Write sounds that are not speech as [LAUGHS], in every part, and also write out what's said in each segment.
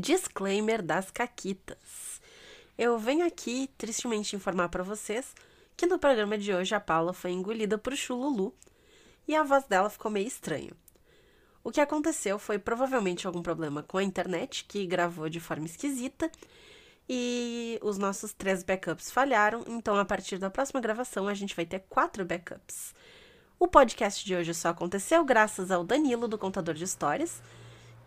Disclaimer das Caquitas. Eu venho aqui tristemente informar para vocês que no programa de hoje a Paula foi engolida por Chululu e a voz dela ficou meio estranha. O que aconteceu foi provavelmente algum problema com a internet, que gravou de forma esquisita, e os nossos três backups falharam, então a partir da próxima gravação a gente vai ter quatro backups. O podcast de hoje só aconteceu graças ao Danilo, do Contador de Histórias,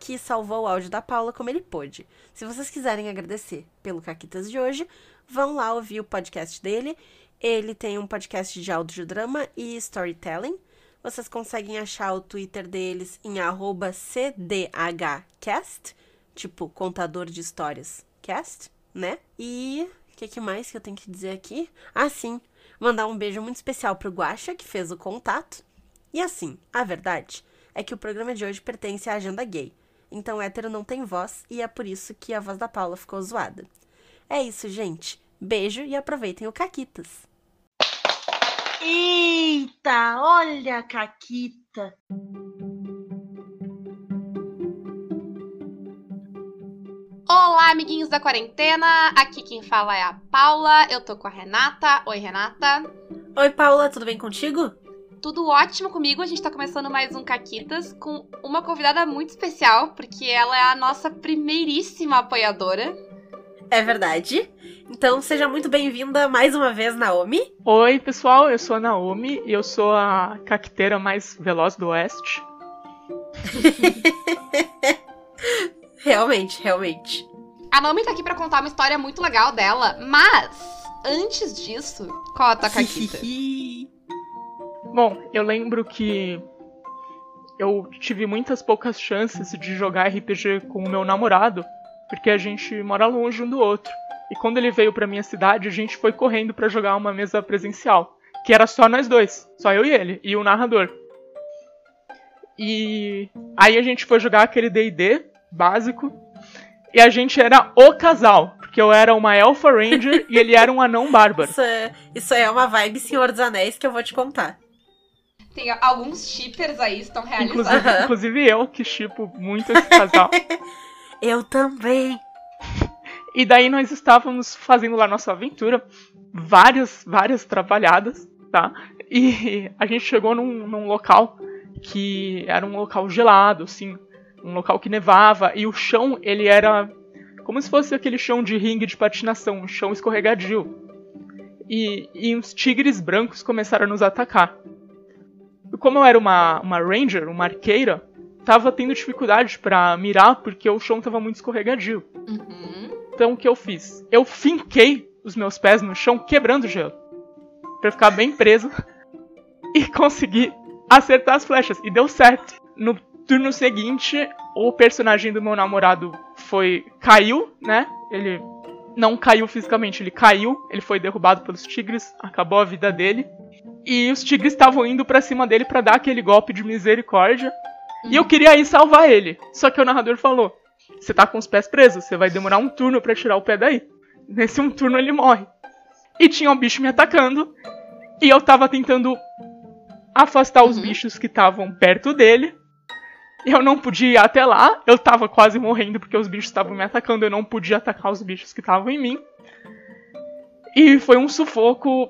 que salvou o áudio da Paula como ele pôde. Se vocês quiserem agradecer pelo Caquitas de hoje, vão lá ouvir o podcast dele. Ele tem um podcast de audiodrama e storytelling. Vocês conseguem achar o Twitter deles em cdhcast, tipo contador de histórias cast, né? E o que, que mais que eu tenho que dizer aqui? Ah, sim, mandar um beijo muito especial pro Guaxa, que fez o contato. E assim, a verdade é que o programa de hoje pertence à agenda gay. Então hétero não tem voz e é por isso que a voz da Paula ficou zoada. É isso, gente. Beijo e aproveitem o Caquitas. Eita, olha a Caquita. Olá, amiguinhos da quarentena. Aqui quem fala é a Paula. Eu tô com a Renata. Oi, Renata. Oi, Paula, tudo bem contigo? Tudo ótimo comigo. A gente tá começando mais um Caquitas com uma convidada muito especial, porque ela é a nossa primeiríssima apoiadora. É verdade. Então seja muito bem-vinda mais uma vez, Naomi. Oi, pessoal, eu sou a Naomi e eu sou a caqueteira mais veloz do Oeste. [LAUGHS] realmente, realmente. A Naomi tá aqui pra contar uma história muito legal dela, mas antes disso, qual a tua caquita? [LAUGHS] Bom, eu lembro que eu tive muitas poucas chances de jogar RPG com o meu namorado, porque a gente mora longe um do outro. E quando ele veio pra minha cidade, a gente foi correndo para jogar uma mesa presencial, que era só nós dois, só eu e ele, e o narrador. E aí a gente foi jogar aquele D&D básico, e a gente era o casal, porque eu era uma Elfa Ranger [LAUGHS] e ele era um anão bárbaro. Isso é, isso é uma vibe Senhor dos Anéis que eu vou te contar. Tem alguns shippers aí estão realizados. Inclusive, inclusive eu que shippo muito esse casal. [LAUGHS] eu também. E daí nós estávamos fazendo lá nossa aventura, várias, várias trabalhadas, tá? E a gente chegou num, num local que era um local gelado, assim, um local que nevava, e o chão, ele era como se fosse aquele chão de ringue de patinação, um chão escorregadio. E, e uns tigres brancos começaram a nos atacar. E como eu era uma, uma ranger, uma arqueira, tava tendo dificuldade para mirar porque o chão tava muito escorregadio. Uhum. Então o que eu fiz? Eu finquei os meus pés no chão, quebrando o gelo. Pra ficar bem preso. [LAUGHS] E consegui acertar as flechas. E deu certo. No turno seguinte, o personagem do meu namorado foi. caiu, né? Ele não caiu fisicamente, ele caiu, ele foi derrubado pelos tigres, acabou a vida dele. E os tigres estavam indo para cima dele para dar aquele golpe de misericórdia. Uhum. E eu queria ir salvar ele. Só que o narrador falou: Você tá com os pés presos, você vai demorar um turno para tirar o pé daí. Nesse um turno ele morre. E tinha um bicho me atacando. E eu tava tentando afastar os uhum. bichos que estavam perto dele. Eu não podia ir até lá, eu tava quase morrendo porque os bichos estavam me atacando, eu não podia atacar os bichos que estavam em mim. E foi um sufoco.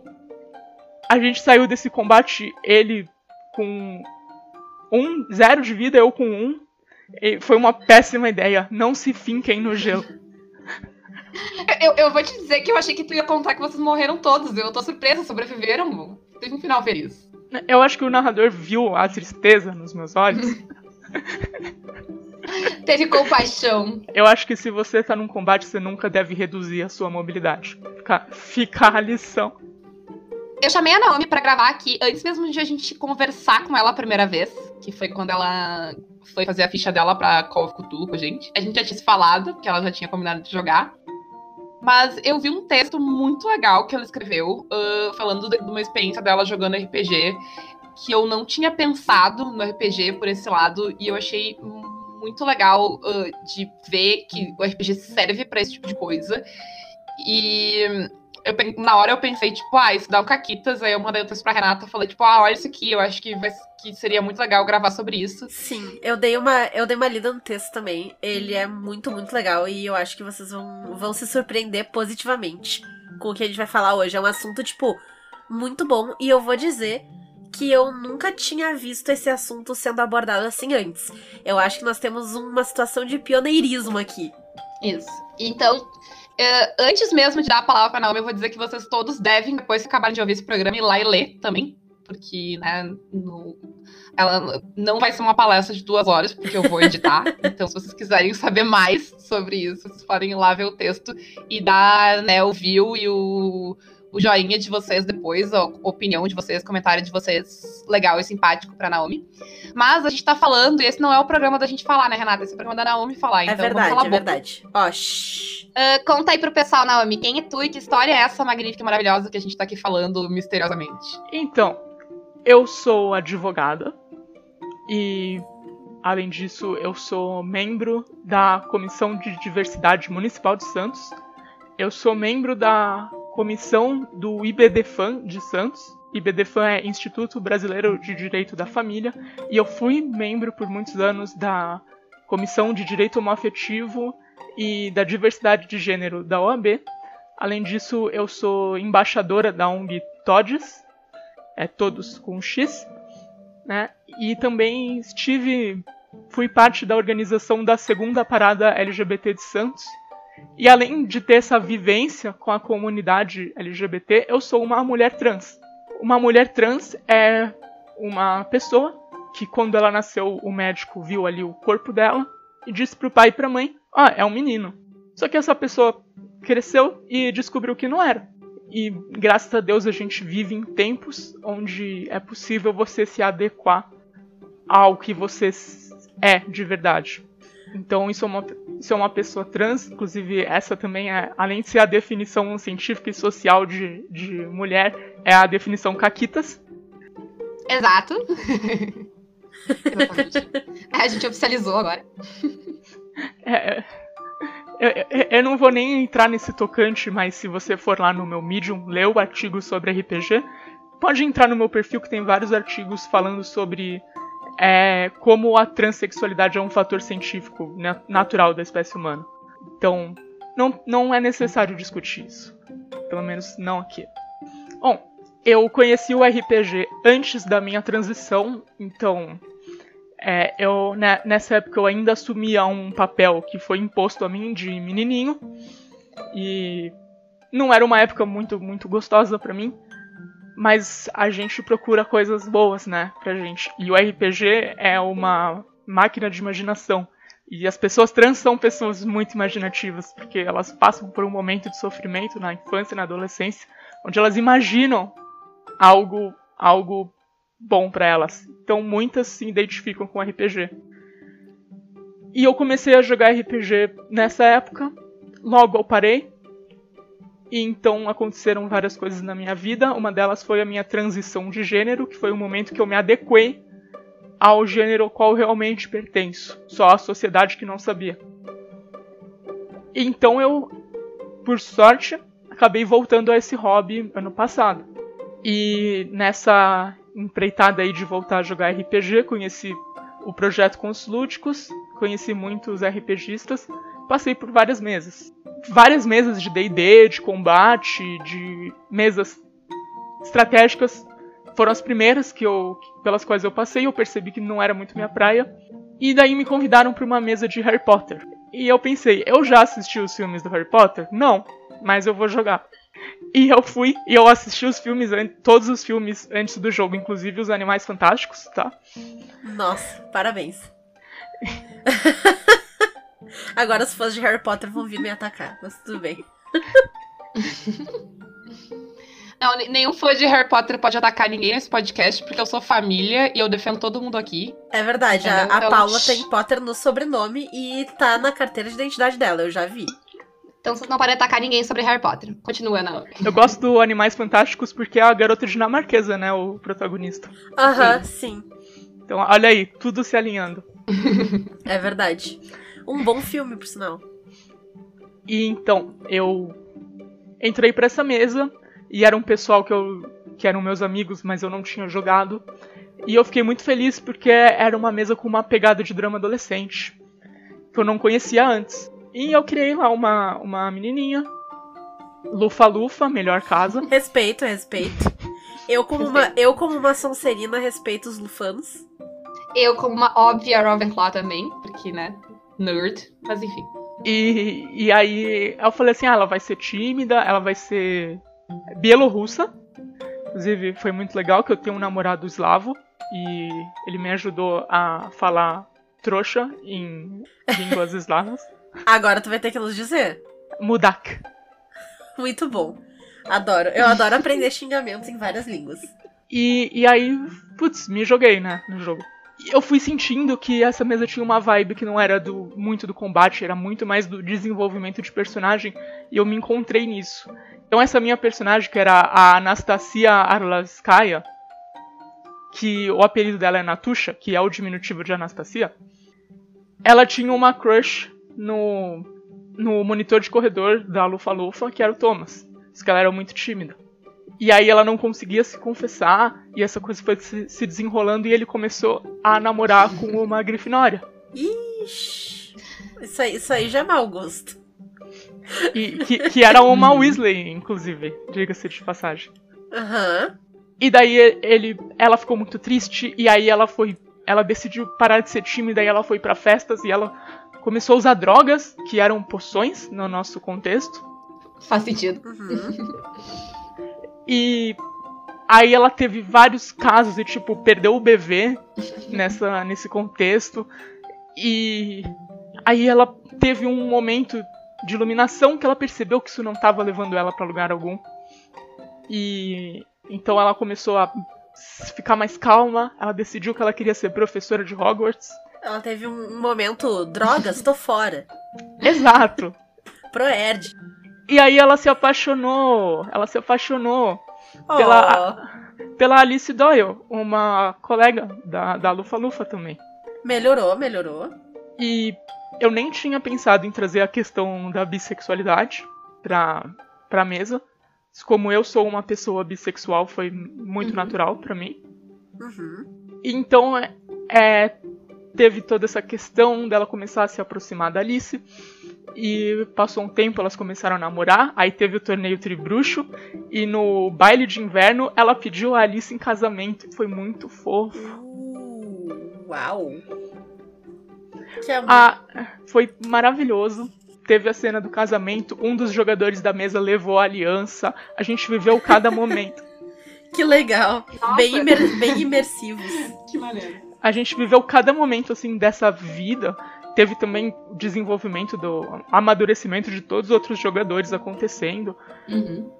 A gente saiu desse combate, ele com um, zero de vida, eu com um. E foi uma péssima ideia. Não se finquem no gelo. Eu, eu, vou te dizer que eu achei que tu ia contar que vocês morreram todos. Eu tô surpresa, sobreviveram. Teve um final feliz. Eu acho que o narrador viu a tristeza nos meus olhos. [LAUGHS] Teve compaixão. Eu acho que se você tá num combate, você nunca deve reduzir a sua mobilidade. Fica, fica a lição. Eu chamei a Naomi para gravar aqui antes mesmo de a gente conversar com ela a primeira vez, que foi quando ela foi fazer a ficha dela pra Call of Cthulhu com a gente. A gente já tinha se falado, porque ela já tinha combinado de jogar. Mas eu vi um texto muito legal que ela escreveu, uh, falando de, de uma experiência dela jogando RPG que eu não tinha pensado no RPG por esse lado e eu achei muito legal uh, de ver que o RPG serve para esse tipo de coisa. E eu, na hora eu pensei, tipo, ah, isso dá o Caquitas, aí eu mandei o texto pra Renata, falei, tipo, ah, olha isso aqui, eu acho que, vai, que seria muito legal gravar sobre isso. Sim, eu dei uma, eu dei uma lida no texto também, ele é muito, muito legal, e eu acho que vocês vão, vão se surpreender positivamente com o que a gente vai falar hoje. É um assunto, tipo, muito bom, e eu vou dizer que eu nunca tinha visto esse assunto sendo abordado assim antes. Eu acho que nós temos uma situação de pioneirismo aqui. Isso. Então, uh, antes mesmo de dar a palavra para Naomi, eu vou dizer que vocês todos devem, depois que acabarem de ouvir esse programa, ir lá e ler também. Porque, né, no, ela não vai ser uma palestra de duas horas, porque eu vou editar. [LAUGHS] então, se vocês quiserem saber mais sobre isso, vocês podem ir lá ver o texto e dar, né, o view e o o joinha de vocês depois, a opinião de vocês, comentário de vocês legal e simpático pra Naomi. Mas a gente tá falando, e esse não é o programa da gente falar, né, Renata? Esse é o programa da Naomi falar. É então verdade, vamos falar é verdade. Ó, shh. Uh, conta aí pro pessoal, Naomi, quem é tu e que história é essa magnífica e maravilhosa que a gente tá aqui falando misteriosamente? Então, eu sou advogada e, além disso, eu sou membro da Comissão de Diversidade Municipal de Santos. Eu sou membro da comissão do IBDFAN de Santos. IBDFAN é Instituto Brasileiro de Direito da Família. E eu fui membro por muitos anos da Comissão de Direito Homoafetivo e da Diversidade de Gênero da OAB. Além disso, eu sou embaixadora da ONG TODES, é todos com X, né? E também estive, fui parte da organização da segunda parada LGBT de Santos, e além de ter essa vivência com a comunidade LGBT, eu sou uma mulher trans. Uma mulher trans é uma pessoa que, quando ela nasceu, o médico viu ali o corpo dela e disse pro pai e pra mãe: Ah, é um menino. Só que essa pessoa cresceu e descobriu que não era. E graças a Deus a gente vive em tempos onde é possível você se adequar ao que você é de verdade. Então isso é, uma, isso é uma pessoa trans, inclusive essa também é, além de ser a definição científica e social de, de mulher, é a definição caquitas. Exato. a gente oficializou agora. É, eu, eu, eu, não vou nem entrar nesse tocante, mas se você for lá no meu Medium, ler o artigo sobre RPG, pode entrar no meu perfil que tem vários artigos falando sobre é como a transexualidade é um fator científico natural da espécie humana. Então, não, não é necessário discutir isso. Pelo menos não aqui. Bom, eu conheci o RPG antes da minha transição, então é, eu né, nessa época eu ainda assumia um papel que foi imposto a mim de menininho e não era uma época muito muito gostosa para mim mas a gente procura coisas boas, né, pra gente. E o RPG é uma máquina de imaginação. E as pessoas trans são pessoas muito imaginativas, porque elas passam por um momento de sofrimento na infância e na adolescência, onde elas imaginam algo, algo bom para elas. Então muitas se identificam com RPG. E eu comecei a jogar RPG nessa época. Logo eu parei, e então aconteceram várias coisas na minha vida. Uma delas foi a minha transição de gênero, que foi o momento que eu me adequei ao gênero ao qual realmente pertenço. Só a sociedade que não sabia. Então eu, por sorte, acabei voltando a esse hobby ano passado. E nessa empreitada aí de voltar a jogar RPG, conheci o projeto Cons Lúdicos, conheci muitos RPGistas, passei por várias mesas várias mesas de D&D, de combate, de mesas estratégicas. Foram as primeiras que eu, pelas quais eu passei, eu percebi que não era muito minha praia. E daí me convidaram para uma mesa de Harry Potter. E eu pensei, eu já assisti os filmes do Harry Potter? Não, mas eu vou jogar. E eu fui e eu assisti os filmes, todos os filmes antes do jogo, inclusive os Animais Fantásticos, tá? Nossa, parabéns. [LAUGHS] Agora os fãs de Harry Potter vão vir me atacar, mas tudo bem. [LAUGHS] Não, nenhum fã de Harry Potter pode atacar ninguém nesse podcast, porque eu sou família e eu defendo todo mundo aqui. É verdade, a, a então... Paula tem Potter no sobrenome e tá na carteira de identidade dela, eu já vi. Então vocês não podem atacar ninguém sobre Harry Potter. Continua, Ana. Eu gosto do Animais Fantásticos porque é a garota dinamarquesa, né? O protagonista. Aham, sim. sim. Então, olha aí, tudo se alinhando. [LAUGHS] é verdade. Um bom filme, por sinal. E então, eu entrei pra essa mesa e era um pessoal que eu que eram meus amigos, mas eu não tinha jogado. E eu fiquei muito feliz porque era uma mesa com uma pegada de drama adolescente que eu não conhecia antes. E eu criei lá uma, uma menininha, Lufa Lufa, melhor casa. [LAUGHS] Respeito, respeito. Eu como, uma, eu, como uma Sonserina, respeito os lufanos. Eu, como uma óbvia Ravenclaw também, porque, né, nerd, mas enfim. E, e aí eu falei assim, ah, ela vai ser tímida, ela vai ser bielorrussa. Inclusive, foi muito legal que eu tenho um namorado eslavo e ele me ajudou a falar trouxa em línguas [LAUGHS] eslavas. Agora tu vai ter que nos dizer. Mudak. Muito bom. Adoro. Eu adoro aprender xingamentos em várias línguas. E, e aí, putz, me joguei, né, no jogo. Eu fui sentindo que essa mesa tinha uma vibe que não era do muito do combate, era muito mais do desenvolvimento de personagem, e eu me encontrei nisso. Então essa minha personagem, que era a Anastasia Arlaskaya, que o apelido dela é Natusha, que é o diminutivo de Anastasia, ela tinha uma crush no, no monitor de corredor da Lufa Lufa, que era o Thomas. Diz que ela era muito tímida. E aí ela não conseguia se confessar, e essa coisa foi se, se desenrolando, e ele começou a namorar com uma Grifinória. Ixi. Isso aí, isso aí já é mau gosto. E, que, que era uma Weasley, inclusive, diga-se de passagem. Aham. Uhum. E daí ele, ela ficou muito triste, e aí ela foi. Ela decidiu parar de ser tímida e ela foi para festas e ela começou a usar drogas, que eram poções no nosso contexto. Faz sentido. Uhum. [LAUGHS] E aí ela teve vários casos de tipo, perdeu o bebê [LAUGHS] nessa, nesse contexto. E aí ela teve um momento de iluminação que ela percebeu que isso não estava levando ela para lugar algum. E então ela começou a ficar mais calma, ela decidiu que ela queria ser professora de Hogwarts. Ela teve um momento, drogas, tô fora. [LAUGHS] Exato. Proerd. E aí ela se apaixonou, ela se apaixonou Oh. pela, pela Alice Doyle, uma colega da, da Lufa Lufa também. Melhorou, melhorou. E eu nem tinha pensado em trazer a questão da bissexualidade pra, pra mesa. Como eu sou uma pessoa bissexual, foi muito Uhum. natural pra mim. Uhum. Então, é, é, teve toda essa questão dela começar a se aproximar da Alice. E passou um tempo, elas começaram a namorar. Aí teve o torneio Tribruxo. E no baile de inverno, ela pediu a Alice em casamento. Foi muito fofo. Uh, uau. Que amor. Ah, foi maravilhoso. Teve a cena do casamento. Um dos jogadores da mesa levou a aliança. A gente viveu cada [LAUGHS] momento. Que legal. Nossa. Bem, imer- bem imersivos. Que maneiro. A gente viveu cada momento assim dessa vida. Teve também o desenvolvimento do amadurecimento de todos os outros jogadores acontecendo. Uhum.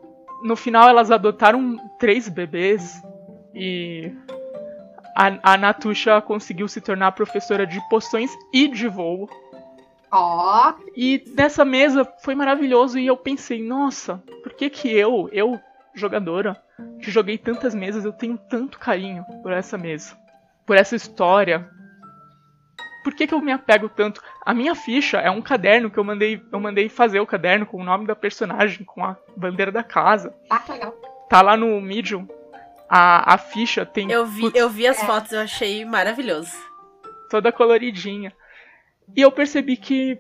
No final elas adotaram três bebês e a, a Natusha conseguiu se tornar professora de poções e de voo. Ó, E nessa mesa foi maravilhoso e eu pensei, nossa, por que que eu, eu jogadora, que joguei tantas mesas, eu tenho tanto carinho por essa mesa, por essa história. Por que que eu me apego tanto? A minha ficha é um caderno que eu mandei, eu mandei fazer o caderno com o nome da personagem, com a bandeira da casa. ah, que legal. Tá lá no Medium. A, a ficha tem Eu vi, putz, eu vi as fotos, eu achei maravilhoso. toda coloridinha. E eu percebi que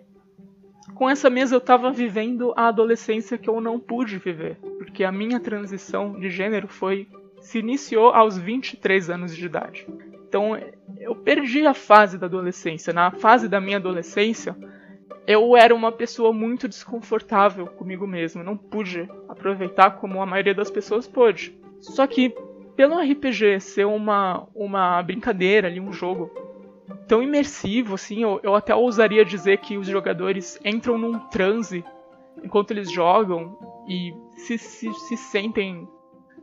com essa mesa eu tava vivendo a adolescência que eu não pude viver, porque a minha transição de gênero foi se iniciou aos 23 anos de idade. Então eu perdi a fase da adolescência. Na fase da minha adolescência, eu era uma pessoa muito desconfortável comigo mesmo, não pude aproveitar como a maioria das pessoas pôde. Só que pelo RPG ser uma uma brincadeira ali, um jogo tão imersivo, assim, eu, eu até ousaria dizer que os jogadores entram num transe enquanto eles jogam e se, se, se sentem,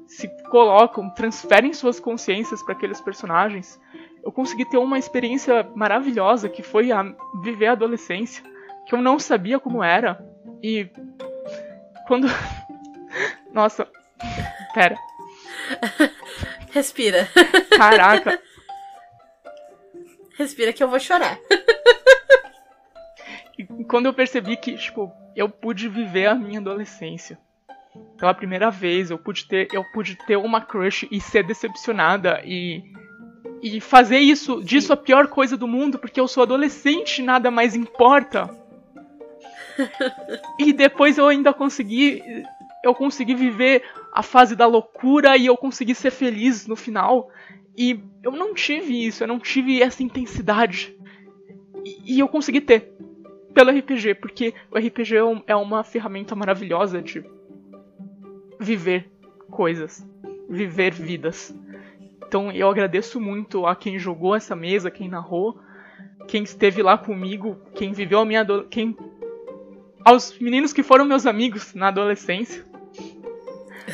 se colocam, transferem suas consciências para aqueles personagens. Eu consegui ter uma experiência maravilhosa que foi a viver a adolescência, que eu não sabia como era. E quando. [LAUGHS] Nossa, pera, [LAUGHS] Respira. caraca. Respira que eu vou chorar. E quando eu percebi que, tipo, eu pude viver a minha adolescência. pela primeira vez, eu pude ter, eu pude ter uma crush e ser decepcionada e e fazer isso disso a pior coisa do mundo, porque eu sou adolescente, nada mais importa. [LAUGHS] e depois eu ainda consegui eu consegui viver a fase da loucura e eu consegui ser feliz no final. E eu não tive isso, eu não tive essa intensidade. E, e eu consegui ter pelo RPG, porque o RPG é, é uma ferramenta maravilhosa de viver coisas, viver vidas. Então eu agradeço muito a quem jogou essa mesa, quem narrou, quem esteve lá comigo, quem viveu a minha quem aos meninos que foram meus amigos na adolescência.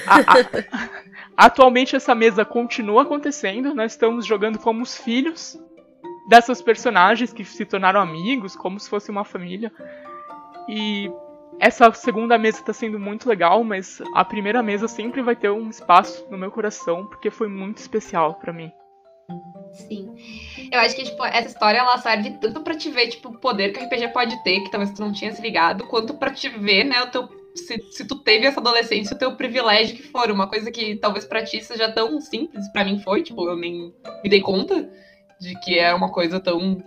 A, a, [LAUGHS] atualmente essa mesa continua acontecendo, nós estamos jogando como os filhos dessas personagens que se tornaram amigos, como se fosse uma família. E essa segunda mesa está sendo muito legal, mas a primeira mesa sempre vai ter um espaço no meu coração, porque foi muito especial para mim. Sim. Eu acho que, tipo, essa história ela serve tanto para te ver, tipo, o poder que o RPG pode ter, que talvez tu não tinha se ligado, quanto para te ver, né, o teu. Se, se tu teve essa adolescência, o teu privilégio que for, uma coisa que talvez pra ti seja tão simples, para mim foi, tipo, eu nem me dei conta de que é uma coisa tão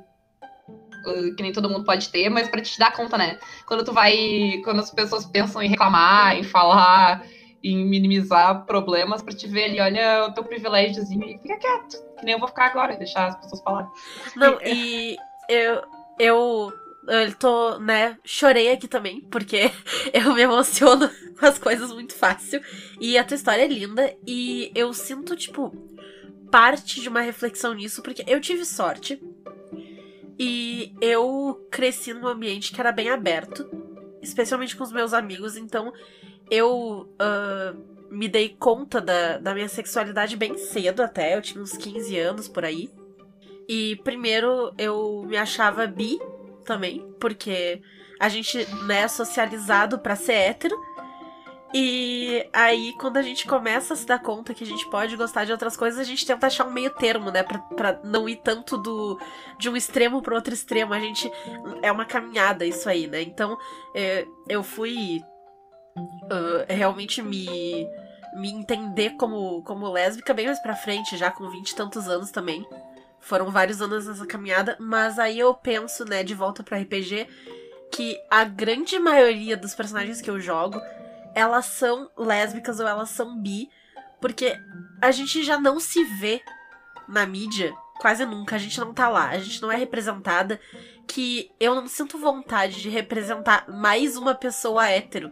que nem todo mundo pode ter, mas para te dar conta, né? Quando tu vai, quando as pessoas pensam em reclamar, em falar, em minimizar problemas, para te ver ali, olha o teu privilégiozinho e fica quieto, que nem eu vou ficar agora, deixar as pessoas falarem. Não, [LAUGHS] e eu eu eu tô, né, chorei aqui também, porque [LAUGHS] eu me emociono com as coisas muito fácil. E a tua história é linda. E eu sinto, tipo, parte de uma reflexão nisso, porque eu tive sorte. E eu cresci num ambiente que era bem aberto, especialmente com os meus amigos, então eu uh, me dei conta da, da minha sexualidade bem cedo até, eu tinha uns 15 anos por aí. E primeiro eu me achava bi também, porque a gente, né, é socializado para ser hétero. E aí, quando a gente começa a se dar conta que a gente pode gostar de outras coisas, a gente tenta achar um meio termo, né? Pra, pra não ir tanto do de um extremo pro outro extremo. A gente. É uma caminhada isso aí, né? Então, é, eu fui uh, realmente me. Me entender como, como lésbica bem mais pra frente, já com vinte e tantos anos também. Foram vários anos nessa caminhada, mas aí eu penso, né, de volta pro RPG, que a grande maioria dos personagens que eu jogo elas são lésbicas ou elas são bi, porque a gente já não se vê na mídia quase nunca, a gente não tá lá, a gente não é representada, que eu não sinto vontade de representar mais uma pessoa hétero,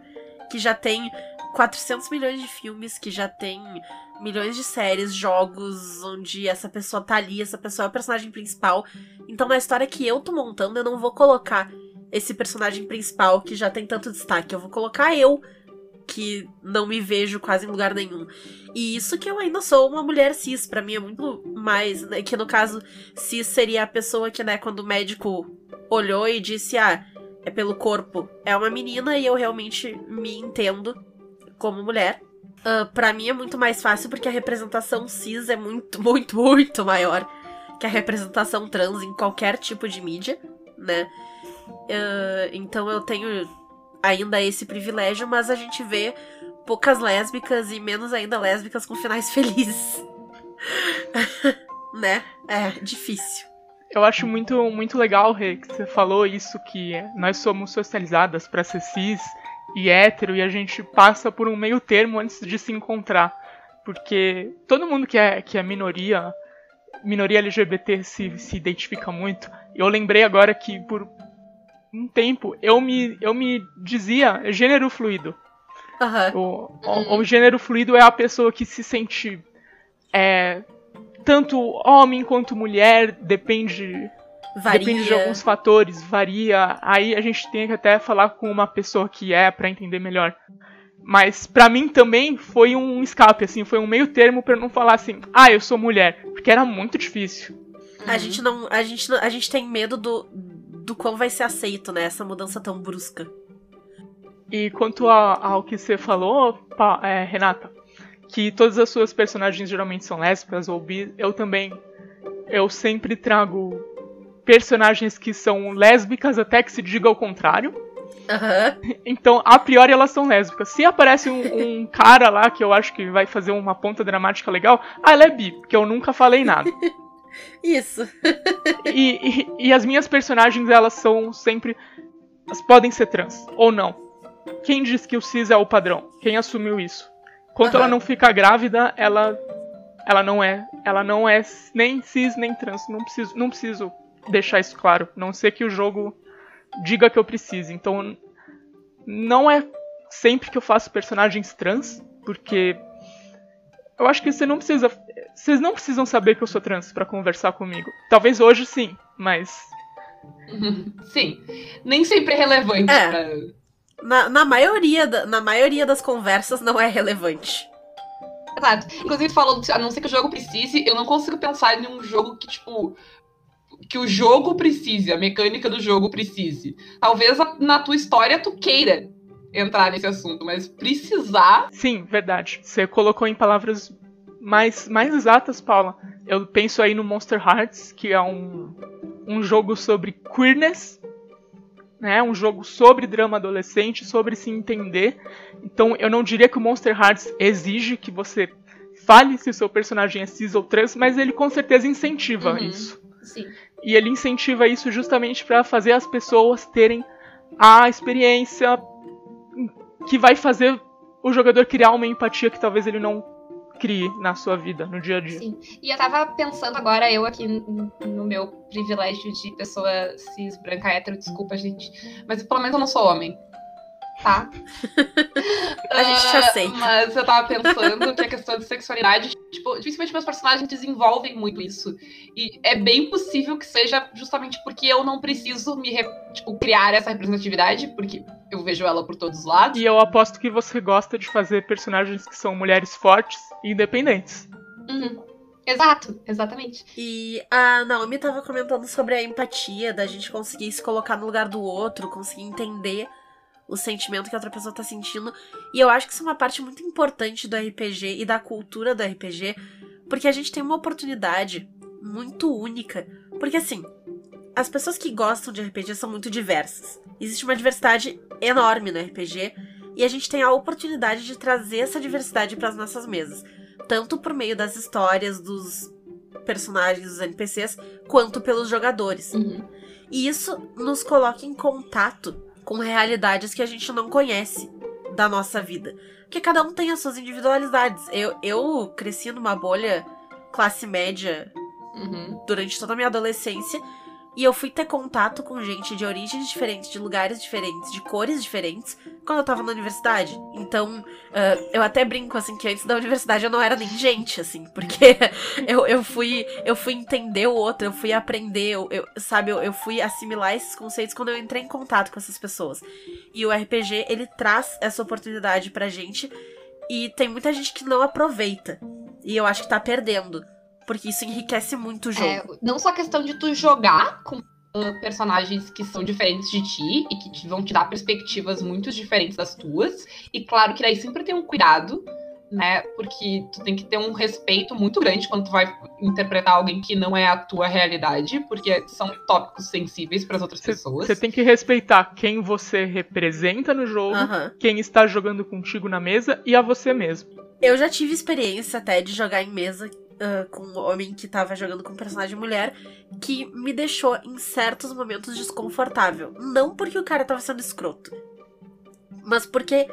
que já tem 400 milhões de filmes, que já tem milhões de séries, jogos, onde essa pessoa tá ali, essa pessoa é o personagem principal. Então, na história que eu tô montando, eu não vou colocar esse personagem principal que já tem tanto destaque, eu vou colocar eu que não me vejo quase em lugar nenhum. E isso que eu ainda sou uma mulher cis, para mim é muito mais, né, que no caso cis seria a pessoa que, né, quando o médico olhou e disse: "Ah, é pelo corpo". É uma menina e eu realmente me entendo como mulher. Uh, para mim é muito mais fácil porque a representação cis é muito, [LAUGHS] muito, muito maior que a representação trans em qualquer tipo de mídia, né? Uh, então eu tenho ainda esse privilégio, mas a gente vê poucas lésbicas e menos ainda lésbicas com finais [LAUGHS] felizes. [LAUGHS] né? É difícil. Eu acho muito, muito legal, Rê, que você falou isso, que nós somos socializadas para ser cis e hétero e a gente passa por um meio termo antes de se encontrar. Porque todo mundo que é, que é minoria, minoria LGBT se, se identifica muito. Eu lembrei agora que por um tempo, eu me, eu me dizia gênero fluido. Uhum. O, o, o, gênero fluido é a pessoa que se sente é, tanto homem quanto mulher, depende. Varia. Depende de alguns fatores, varia. Aí a gente tem que até falar com uma pessoa que é para entender melhor. Mas para mim também foi um escape, assim, foi um meio termo para não falar assim, ah, eu sou mulher, porque era muito difícil. A uhum. gente não, a gente a gente tem medo do do quão vai ser aceito, né? Essa mudança tão brusca. E quanto a, ao que você falou, pa, é, Renata, que todas as suas personagens geralmente são lésbicas ou bi, eu também. Eu sempre trago personagens que são lésbicas até que se diga o contrário. Aham. Então, a priori, elas são lésbicas. Se aparece um, um cara lá que eu acho que vai fazer uma ponta dramática legal, ah, ela é bi, porque eu nunca falei nada. [LAUGHS] Isso. E, e, e as minhas personagens, elas são sempre. Elas podem ser trans, ou não. Quem diz que o cis é o padrão? Quem assumiu isso? Enquanto Aham. ela não fica grávida, ela. Ela não é. Ela não é nem cis nem trans. Não preciso, não preciso deixar isso claro. Não sei que o jogo diga que eu precise. Então. Não é sempre que eu faço personagens trans, porque. Eu acho que você não precisa. Vocês não precisam saber que eu sou trans pra conversar comigo. Talvez hoje sim, mas. [LAUGHS] Sim. Nem sempre é relevante É. pra. Na, na, maioria da- na maioria das conversas não é relevante. Exato. Inclusive, falou, a não ser que o jogo precise, eu não consigo pensar em um jogo que, tipo. Que o jogo precise, a mecânica do jogo precise. Talvez na tua história tu queira entrar nesse assunto, mas precisar. Sim, verdade. Você colocou em palavras mais, mais exatas, Paula. Eu penso aí no Monster Hearts, que é um, um jogo sobre queerness, né? Um jogo sobre drama adolescente, sobre se entender. Então, eu não diria que o Monster Hearts exige que você fale se o seu personagem é cis ou trans, mas ele com certeza incentiva Uhum. isso. Sim. E ele incentiva isso justamente para fazer as pessoas terem a experiência que vai fazer o jogador criar uma empatia que talvez ele não crie na sua vida, no dia a dia. Sim. E eu tava pensando agora, eu aqui no meu privilégio de pessoa cis, branca, hétero, desculpa, gente. Mas pelo menos eu não sou homem. Tá? [LAUGHS] A gente te Ah, aceita. Mas eu tava pensando que a questão de sexualidade, tipo, dificilmente meus personagens desenvolvem muito isso. E é bem possível que seja justamente porque eu não preciso me tipo, criar essa representatividade, porque eu vejo ela por todos os lados. E eu aposto que você gosta de fazer personagens que são mulheres fortes e independentes. Uhum. Exato, exatamente. E a Naomi tava comentando sobre a empatia, da gente conseguir se colocar no lugar do outro, conseguir entender o sentimento que a outra pessoa tá sentindo. E eu acho que isso é uma parte muito importante do RPG e da cultura do RPG, porque a gente tem uma oportunidade muito única. Porque assim, as pessoas que gostam de RPG são muito diversas. Existe uma diversidade enorme no RPG e a gente tem a oportunidade de trazer essa diversidade para as nossas mesas, tanto por meio das histórias dos personagens, dos NPCs, quanto pelos jogadores. Uhum. E isso nos coloca em contato com realidades que a gente não conhece da nossa vida. Porque cada um tem as suas individualidades. Eu, eu cresci numa bolha classe média Uhum. durante toda a minha adolescência. E eu fui ter contato com gente de origens diferentes, de lugares diferentes, de cores diferentes, quando eu tava na universidade. Então, ah, eu até brinco, assim, que antes da universidade eu não era nem gente, assim, porque [LAUGHS] eu, eu, fui, eu fui entender o outro, eu fui aprender, eu, eu- sabe, eu, eu fui assimilar esses conceitos quando eu entrei em contato com essas pessoas. E o RPG, ele traz essa oportunidade pra gente, e tem muita gente que não aproveita. E eu acho que tá perdendo. Porque isso enriquece muito o jogo. É, não só a questão de tu jogar com ah, personagens que são diferentes de ti e que te- vão te dar perspectivas muito diferentes das tuas. E claro que daí sempre tem um cuidado, né? Porque tu tem que ter um respeito muito grande quando tu vai interpretar alguém que não é a tua realidade, porque são tópicos sensíveis para as outras pessoas. Você tem que respeitar quem você representa no jogo, quem está jogando contigo na mesa e a você mesmo. Eu já tive experiência até de jogar em mesa ah, com um homem que tava jogando com um personagem mulher que me deixou em certos momentos desconfortável. Não porque o cara tava sendo escroto, mas porque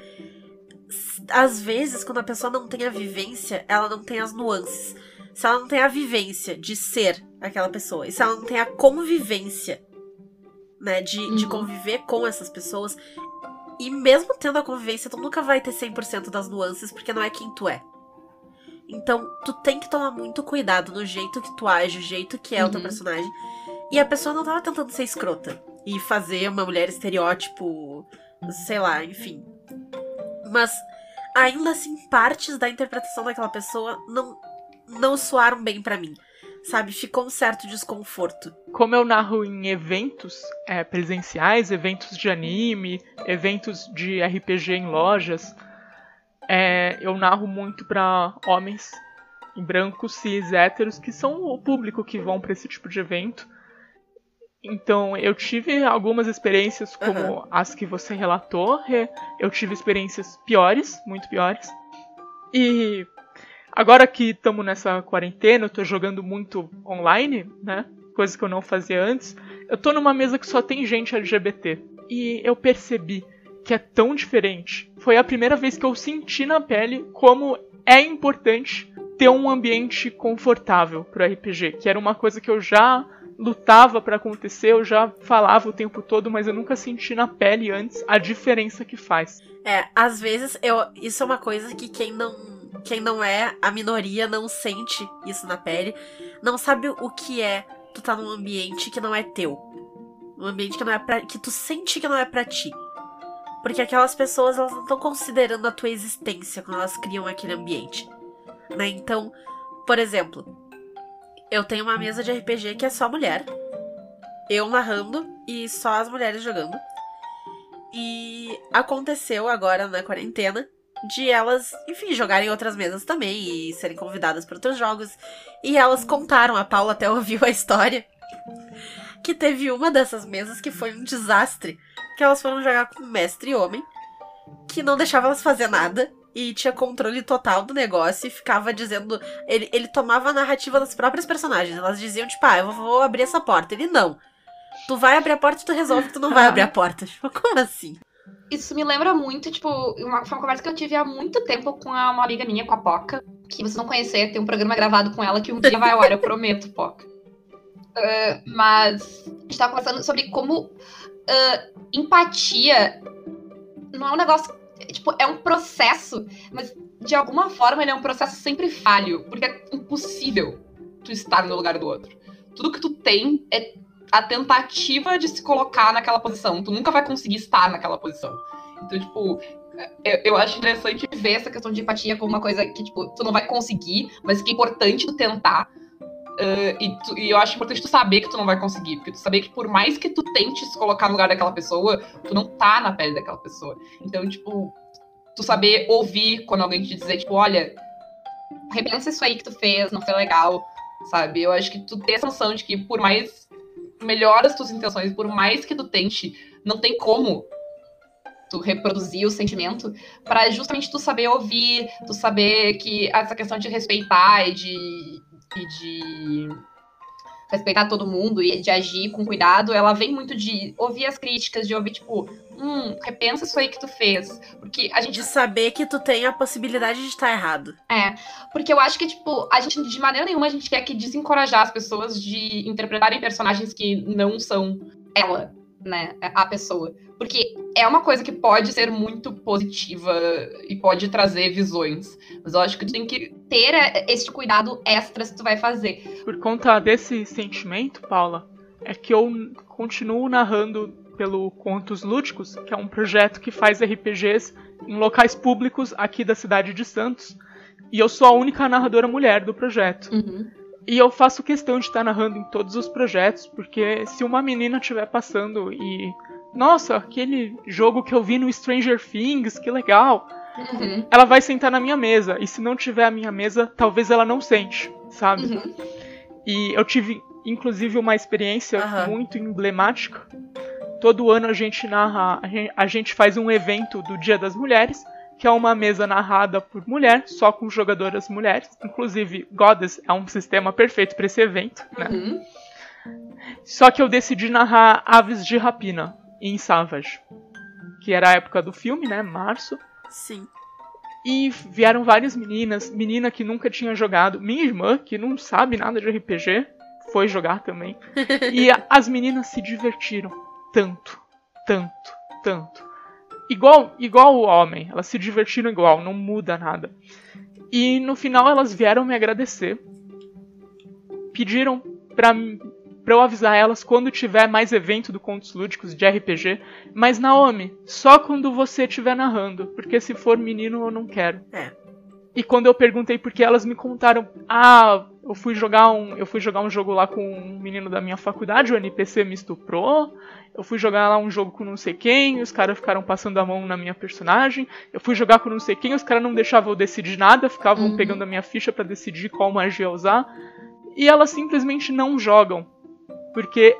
às vezes quando a pessoa não tem a vivência, ela não tem as nuances. Se ela não tem a vivência de ser aquela pessoa, e se ela não tem a convivência, né, de, de Uhum. conviver com essas pessoas, e mesmo tendo a convivência, tu nunca vai ter 100% das nuances, porque não é quem tu é. Então, tu tem que tomar muito cuidado no jeito que tu age, o jeito que é o teu Uhum. personagem. E a pessoa não tava tentando ser escrota e fazer uma mulher estereótipo, sei lá, enfim. Mas ainda assim, partes da interpretação daquela pessoa não não soaram bem pra mim. Sabe, ficou um certo desconforto. Como eu narro em eventos é, presenciais, eventos de anime, eventos de RPG em lojas, é, eu narro muito pra homens brancos, cis, héteros, que são o público que vão pra esse tipo de evento. Então, eu tive algumas experiências como Aham. as que você relatou. re- Eu tive experiências piores, muito piores. E agora que estamos nessa quarentena, eu tô jogando muito online, né? Coisa que eu não fazia antes. Eu tô numa mesa que só tem gente LGBT. E eu percebi que é tão diferente. Foi a primeira vez que eu senti na pele como é importante ter um ambiente confortável pro RPG, que era uma coisa que eu já lutava pra acontecer, eu já falava o tempo todo, mas eu nunca senti na pele antes a diferença que faz. É, às vezes eu, isso é uma coisa que quem não, quem não é a minoria não sente isso na pele, não sabe o que é tu tá num ambiente que não é teu. Um ambiente que não é que tu sente que não é pra ti. Porque aquelas pessoas elas não estão considerando a tua existência quando elas criam aquele ambiente. Né? Então, por exemplo, eu tenho uma mesa de RPG que é só mulher. Eu narrando e só as mulheres jogando. E aconteceu agora na quarentena de elas, enfim, jogarem outras mesas também e serem convidadas para outros jogos. E elas contaram, a Paula até [LAUGHS] ouviu a história, que teve uma dessas mesas que foi um desastre. Que elas foram jogar com um mestre homem, que não deixava elas fazer nada. E tinha controle total do negócio e ficava dizendo. Ele, ele tomava a narrativa das próprias personagens. Elas diziam, tipo, ah, eu vou abrir essa porta. Ele não. Tu vai abrir a porta e tu resolve que tu não vai [LAUGHS] abrir a porta. Tipo, como assim? Isso me lembra muito, tipo, uma, foi uma conversa que eu tive há muito tempo com a- uma amiga minha, com a Poca, que você não conhecer, tem um programa gravado com ela que um dia vai ao ar, eu prometo, Poca. Ah, [LAUGHS] mas a gente tava conversando sobre como ah, empatia não é um negócio. é, Tipo, é um processo, mas de alguma forma ele é um processo sempre falho, porque é impossível tu estar no lugar do outro. Tudo que tu tem é a tentativa de se colocar naquela posição. Tu nunca vai conseguir estar naquela posição. Então, tipo, eu, eu acho interessante ver essa questão de empatia como uma coisa que, tipo, tu não vai conseguir, mas que é importante tu tentar. Ah, e, tu- e eu acho importante tu saber que tu não vai conseguir. Porque tu saber que por mais que tu tente se colocar no lugar daquela pessoa, tu não tá na pele daquela pessoa. Então, tipo, tu saber ouvir quando alguém te dizer, tipo, olha, repensa isso aí que tu fez, não foi legal, sabe? Eu acho que tu ter essa noção de que por mais melhor as tuas intenções, por mais que tu tente, não tem como tu reproduzir o sentimento para justamente tu saber ouvir, tu saber que essa questão de respeitar e de, e de respeitar todo mundo e de agir com cuidado, ela vem muito de ouvir as críticas, de ouvir tipo, hum, repensa isso aí que tu fez, porque a gente De saber que tu tem a possibilidade de estar errado. é, porque eu acho que, tipo, a gente, de maneira nenhuma, a gente quer que desencorajar as pessoas de interpretarem personagens que não são ela, né, a pessoa. Porque é uma coisa que pode ser muito positiva e pode trazer visões. Mas eu acho que tu tem que ter é, esse cuidado extra se tu vai fazer. Por conta desse sentimento, Paula, é que eu continuo narrando pelo Contos Lúdicos, que é um projeto que faz RPGs em locais públicos aqui da cidade de Santos. E eu sou a única narradora mulher do projeto. E eu faço questão de estar narrando em todos os projetos, porque se uma menina estiver passando e. Nossa, aquele jogo que eu vi no Stranger Things, que legal! Uhum. Ela vai sentar na minha mesa, e se não tiver a minha mesa, talvez ela não sente, sabe? Uhum. E eu tive, inclusive, uma experiência Aham. muito emblemática. Todo ano a gente narra, a gente faz um evento do Dia das Mulheres, que é uma mesa narrada por mulher, só com jogadoras mulheres. Inclusive, Goddess é um sistema perfeito para esse evento, né? Uhum. Só que eu decidi narrar Aves de Rapina em Savage, que era a época do filme, né? Março. Sim. E vieram várias meninas, menina que nunca tinha jogado, minha irmã, que não sabe nada de RPG, foi jogar também. [LAUGHS] e as meninas se divertiram tanto, tanto, tanto. Igual, igual o homem, elas se divertiram igual, não muda nada. E no final elas vieram me agradecer. Pediram pra, pra eu avisar elas quando tiver mais evento do Contos Lúdicos de RPG. Mas Naomi, só quando você estiver narrando, porque se for menino eu não quero. É. E quando eu perguntei por que elas me contaram, ah, eu fui jogar um, eu fui jogar um jogo lá com um menino da minha faculdade, o NPC me estuprou. Eu fui jogar lá um jogo com não sei quem, os caras ficaram passando a mão na minha personagem. Eu fui jogar com não sei quem, os caras não deixavam eu decidir nada, ficavam Uhum. pegando a minha ficha pra decidir qual magia usar. E elas simplesmente não jogam. Porque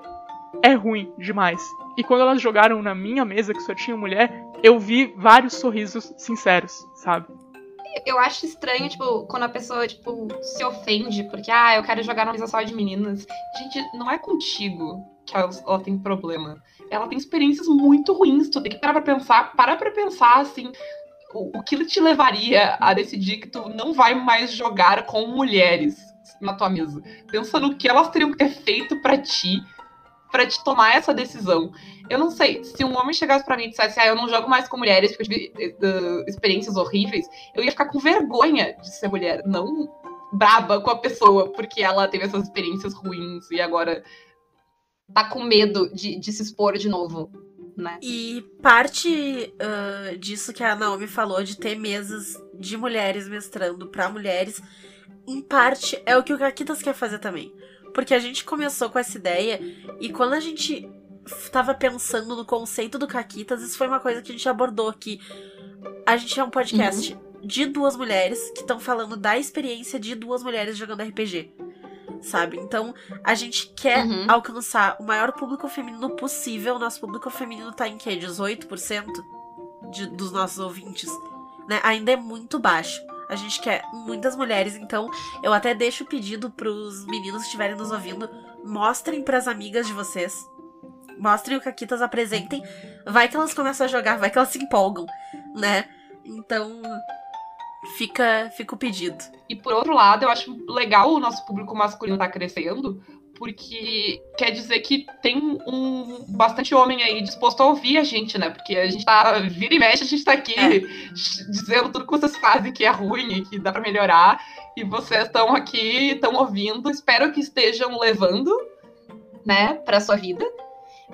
é ruim demais. E quando elas jogaram na minha mesa, que só tinha mulher, eu vi vários sorrisos sinceros, sabe? Eu acho estranho, tipo, quando a pessoa, tipo, se ofende porque, ah, eu quero jogar numa mesa só de meninas. Gente, não é contigo que ela, ela tem problema. Ela tem experiências muito ruins. Tu tem que parar pra pensar, parar pra pensar, assim, o, o que te levaria a decidir que tu não vai mais jogar com mulheres na tua mesa? Pensa no que elas teriam que ter feito para ti para te tomar essa decisão. Eu não sei, se um homem chegasse para mim e dissesse, ah, eu não jogo mais com mulheres porque eu tive uh, experiências horríveis, eu ia ficar com vergonha de ser mulher, não braba com a pessoa porque ela teve essas experiências ruins e agora tá com medo de, de se expor de novo. Né? E parte uh, disso que a Naomi falou de ter mesas de mulheres mestrando para mulheres, em parte é o que o Kakitas quer fazer também. Porque a gente começou com essa ideia e quando a gente tava pensando no conceito do Caquitas, isso foi uma coisa que a gente abordou aqui. A gente é um podcast uhum. de duas mulheres que estão falando da experiência de duas mulheres jogando RPG. Sabe? Então, a gente quer uhum. alcançar o maior público feminino possível. Nosso público feminino tá em quê? 18% de, dos nossos ouvintes. Né? Ainda é muito baixo. A gente quer muitas mulheres, então eu até deixo o pedido pros meninos que estiverem nos ouvindo, mostrem pras amigas de vocês. Mostrem o Caquitas, apresentem. Vai que elas começam a jogar, vai que elas se empolgam, né? Então, fica, fica o pedido. E por outro lado, eu acho legal o nosso público masculino tá crescendo, porque quer dizer que tem um bastante homem aí disposto a ouvir a gente, né? Porque a gente tá, vira e mexe, a gente tá aqui é. dizendo tudo que vocês fazem que é ruim e que dá para melhorar, e vocês estão aqui, estão ouvindo, espero que estejam levando, né, para sua vida.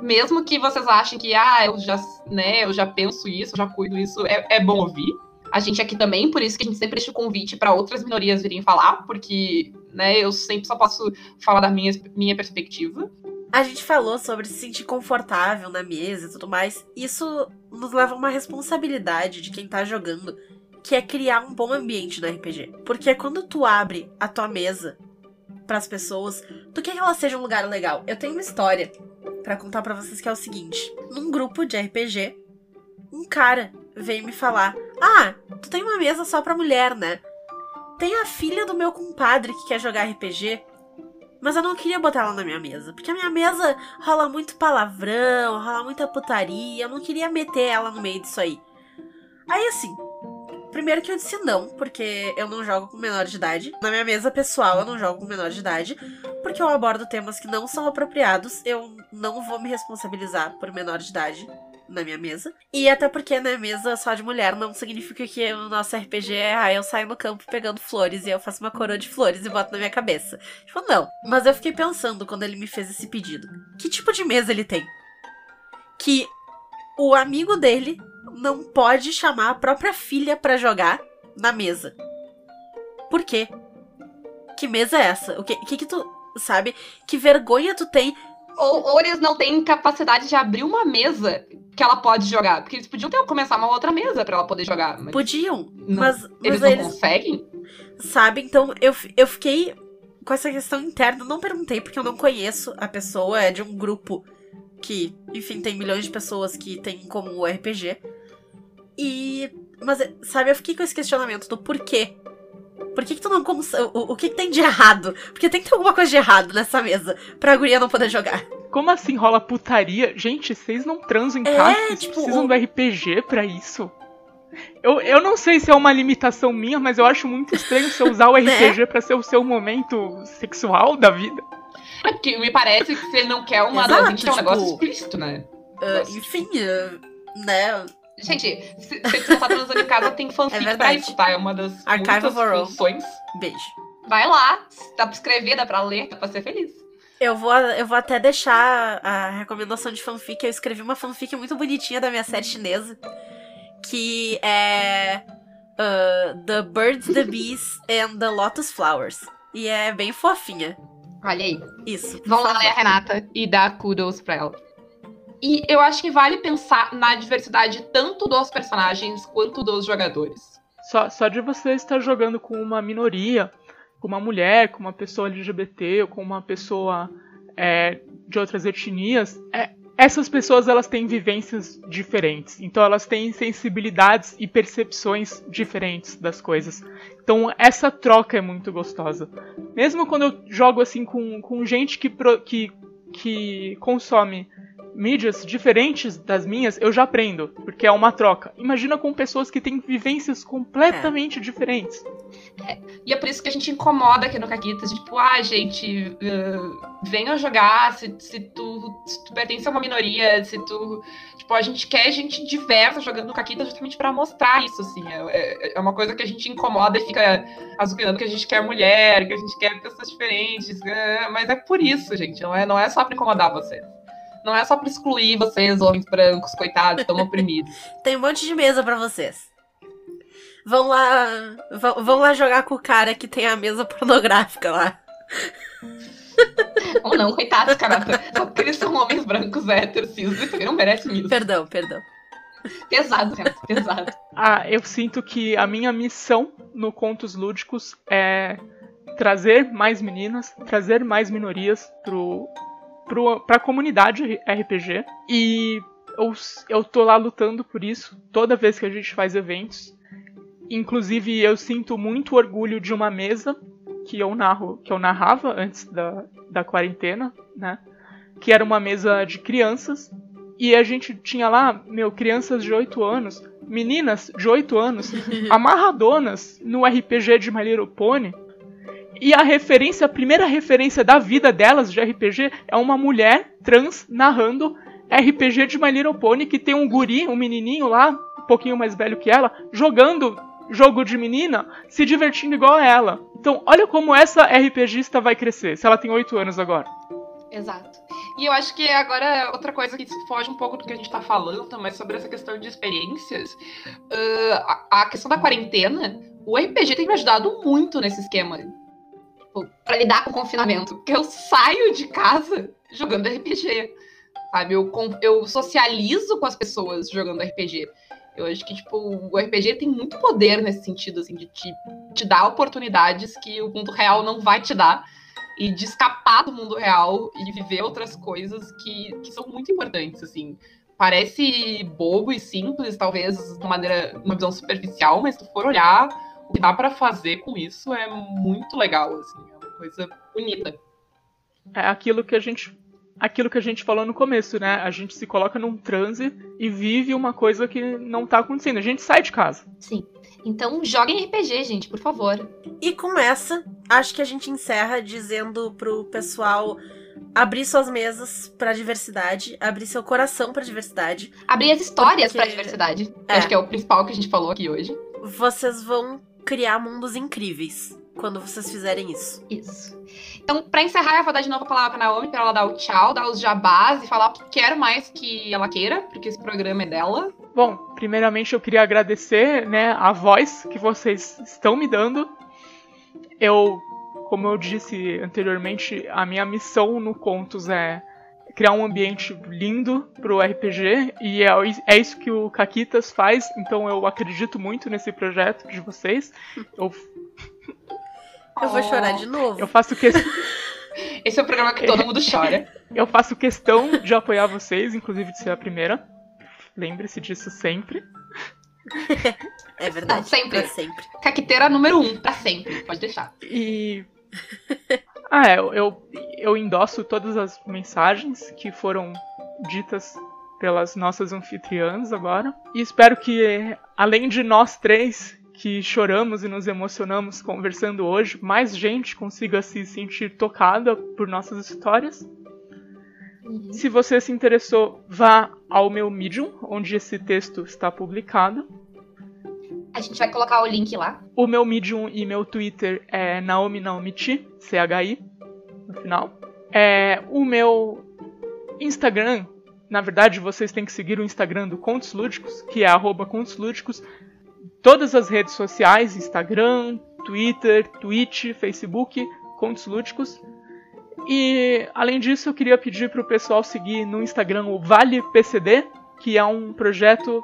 Mesmo que vocês achem que, ah, eu já, né, eu já penso isso, já cuido isso, é, é bom ouvir a gente aqui também, por isso que a gente sempre deixa o convite para outras minorias virem falar, porque né, eu sempre só posso falar da minha, minha perspectiva. A gente falou sobre se sentir confortável na mesa e tudo mais. Isso nos leva a uma responsabilidade de quem tá jogando, que é criar um bom ambiente no RPG. Porque quando tu abre a tua mesa para as pessoas, tu quer que ela seja um lugar legal. Eu tenho uma história para contar para vocês que é o seguinte: num grupo de RPG, um cara veio me falar: "Ah, tu tem uma mesa só para mulher, né?" Tem a filha do meu compadre que quer jogar RPG, mas eu não queria botar ela na minha mesa, porque a minha mesa rola muito palavrão, rola muita putaria, eu não queria meter ela no meio disso aí. Aí assim, primeiro que eu disse não, porque eu não jogo com menor de idade. Na minha mesa pessoal eu não jogo com menor de idade, porque eu abordo temas que não são apropriados, eu não vou me responsabilizar por menor de idade na minha mesa. E até porque na mesa só de mulher não significa que o nosso RPG é, ah, eu saio no campo pegando flores e eu faço uma coroa de flores e boto na minha cabeça. Tipo, não. Mas eu fiquei pensando quando ele me fez esse pedido. Que tipo de mesa ele tem? Que o amigo dele não pode chamar a própria filha para jogar na mesa. Por quê? Que mesa é essa? O que, que que tu, sabe? Que vergonha tu tem ou, ou, eles não têm capacidade de abrir uma mesa que ela pode jogar. Porque eles podiam ter começar uma outra mesa para ela poder jogar. Mas podiam, não, mas, mas, eles não eles, conseguem? Sabe, então eu, eu fiquei com essa questão interna. Não perguntei porque eu não conheço a pessoa, é de um grupo que, enfim, tem milhões de pessoas que tem como o RPG. E. Mas, sabe, eu fiquei com esse questionamento do porquê por que, que tu não consegue. O, o que, que, tem de errado? Porque tem que ter alguma coisa de errado nessa mesa pra guria não poder jogar. Como assim rola putaria? Gente, vocês não transam em é, casa? Vocês tipo, precisam o... do RPG pra isso? Eu, eu não sei se é uma limitação minha, mas eu acho muito estranho você usar o RPG [LAUGHS] né? pra ser o seu momento sexual da vida. É que me parece que você não quer uma Exato, tipo, é um negócio explícito, né? Uh, enfim, uh, né? Gente, se, se você tá transando em casa, tem fanfic é pra isso, tá? É uma das Archive muitas funções. Beijo. Vai lá, dá pra escrever, dá pra ler, dá pra ser feliz. Eu vou, eu vou até deixar a recomendação de fanfic. Eu escrevi uma fanfic muito bonitinha da minha série chinesa. Que é. Uh, the Birds, the Bees and the Lotus Flowers. E é bem fofinha. Olha aí. Isso. Vão lá ler a Renata e dar kudos pra ela. E eu acho que vale pensar na diversidade tanto dos personagens quanto dos jogadores. Só, só de você estar jogando com uma minoria, com uma mulher, com uma pessoa LGBT, ou com uma pessoa é, de outras etnias, é, essas pessoas elas têm vivências diferentes, então elas têm sensibilidades e percepções diferentes das coisas. Então essa troca é muito gostosa. Mesmo quando eu jogo assim com, com gente que, que, que consome mídias diferentes das minhas, eu já aprendo, porque é uma troca. Imagina com pessoas que têm vivências completamente é. diferentes. É, e é por isso que a gente incomoda aqui no Caquitas, tipo, ah, gente, uh, venha jogar se, se, tu, se tu pertence a uma minoria, se tu. Tipo, a gente quer gente diversa jogando no Caquitas justamente para mostrar isso, assim. É, é, é, uma coisa que a gente incomoda e fica azucrinando que a gente quer mulher, que a gente quer pessoas diferentes. Uh, mas é por isso, gente. Não é, não é só pra incomodar vocês. Não é só pra excluir vocês, homens brancos, coitados, tão oprimidos. [LAUGHS] Tem um monte de mesa para vocês. Vão lá. Vão, vão lá jogar com o cara que tem a mesa pornográfica lá. [LAUGHS] Ou não, coitados, cara. Só porque eles são homens brancos héteros, cis, não merecem isso. Perdão, perdão. Pesado, cara, pesado. Ah, eu sinto que a minha missão no Contos Lúdicos é trazer mais meninas, trazer mais minorias pro, pro, pra comunidade RPG. E eu, eu tô lá lutando por isso toda vez que a gente faz eventos. Inclusive, eu sinto muito orgulho de uma mesa que eu narro, que eu narrava antes da, da quarentena, né? Que era uma mesa de crianças. E a gente tinha lá, meu, crianças de 8 anos, meninas de 8 anos, [LAUGHS] amarradonas no RPG de My Little Pony e a referência, a primeira referência da vida delas de RPG é uma mulher trans narrando RPG de My Little Pony que tem um guri, um menininho lá, um pouquinho mais velho que ela, jogando jogo de menina, se divertindo igual a ela. Então, olha como essa RPGista vai crescer, se ela tem 8 anos agora. Exato. E eu acho que agora outra coisa que foge um pouco do que a gente tá falando, mas sobre essa questão de experiências, uh, a, a questão da quarentena, o RPG tem me ajudado muito nesse esquema tipo, pra lidar com o confinamento. Porque eu saio de casa jogando RPG. Sabe? Eu, eu socializo com as pessoas jogando RPG. Eu acho que, tipo, o RPG tem muito poder nesse sentido, assim, de te, te dar oportunidades que o mundo real não vai te dar. E de escapar do mundo real e viver outras coisas que, que são muito importantes, assim. Parece bobo e simples, talvez, de maneira, uma visão superficial, mas se tu for olhar, o que dá para fazer com isso é muito legal, assim, é uma coisa bonita. É aquilo que a gente aquilo que a gente falou no começo, né? A gente se coloca num transe e vive uma coisa que não tá acontecendo. A gente sai de casa. Sim. Então joguem RPG, gente, por favor. E com essa, acho que a gente encerra dizendo pro pessoal abrir suas mesas para diversidade, abrir seu coração para diversidade, abrir as histórias porque... para diversidade. É. Acho que é o principal que a gente falou aqui hoje. Vocês vão criar mundos incríveis quando vocês fizerem isso. Isso. Então, para encerrar, eu vou dar de novo a palavra pra Naomi para ela dar o tchau, dar os jabás e falar o que quero mais que ela queira, porque esse programa é dela. Bom, primeiramente eu queria agradecer, né, a voz que vocês estão me dando. Eu, como eu disse anteriormente, a minha missão no Contos é criar um ambiente lindo pro RPG e é, é isso que o Caquitas faz, então eu acredito muito nesse projeto de vocês. Eu, eu vou chorar de novo. Eu faço questão. [LAUGHS] Esse é o programa que todo mundo chora. [LAUGHS] Eu faço questão de apoiar vocês, inclusive de ser a primeira. Lembre-se disso sempre. É verdade. sempre. Pra sempre. Caquiteira número um, pra sempre. Pode deixar. E ah, é, eu, eu endosso todas as mensagens que foram ditas pelas nossas anfitriãs agora. E espero que, além de nós três que choramos e nos emocionamos conversando hoje, mais gente consiga se sentir tocada por nossas histórias. Uhum. Se você se interessou, vá ao meu Medium, onde esse texto está publicado. A gente vai colocar o link lá. O meu Medium e meu Twitter é Naomi Naomichi, C-H-I, no final. É, o meu Instagram, na verdade, vocês têm que seguir o Instagram do Contos Lúdicos, que é arroba Contos Lúdicos. Todas as redes sociais, Instagram, Twitter, Twitch, Facebook, Contos Lúdicos. E, além disso, eu queria pedir para o pessoal seguir no Instagram o Vale PCD, que é um projeto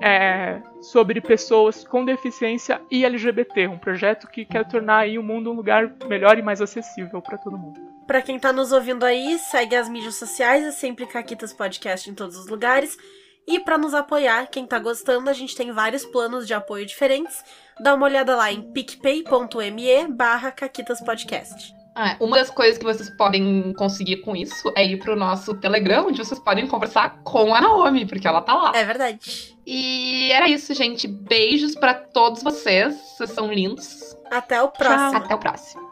é, sobre pessoas com deficiência e LGBT, um projeto que quer tornar aí o mundo um lugar melhor e mais acessível para todo mundo. Pra quem tá nos ouvindo aí, segue as mídias sociais, é sempre Caquitas Podcast em todos os lugares. E pra nos apoiar, quem tá gostando, a gente tem vários planos de apoio diferentes. Dá uma olhada lá em picpay.me barra Caquitas Podcast. Ah, é. uma das coisas que vocês podem conseguir com isso é ir pro nosso Telegram, onde vocês podem conversar com a Naomi, porque ela tá lá. É verdade. E era isso, gente. Beijos para todos vocês. Vocês são lindos. Até o próximo. Tchau. Até o próximo.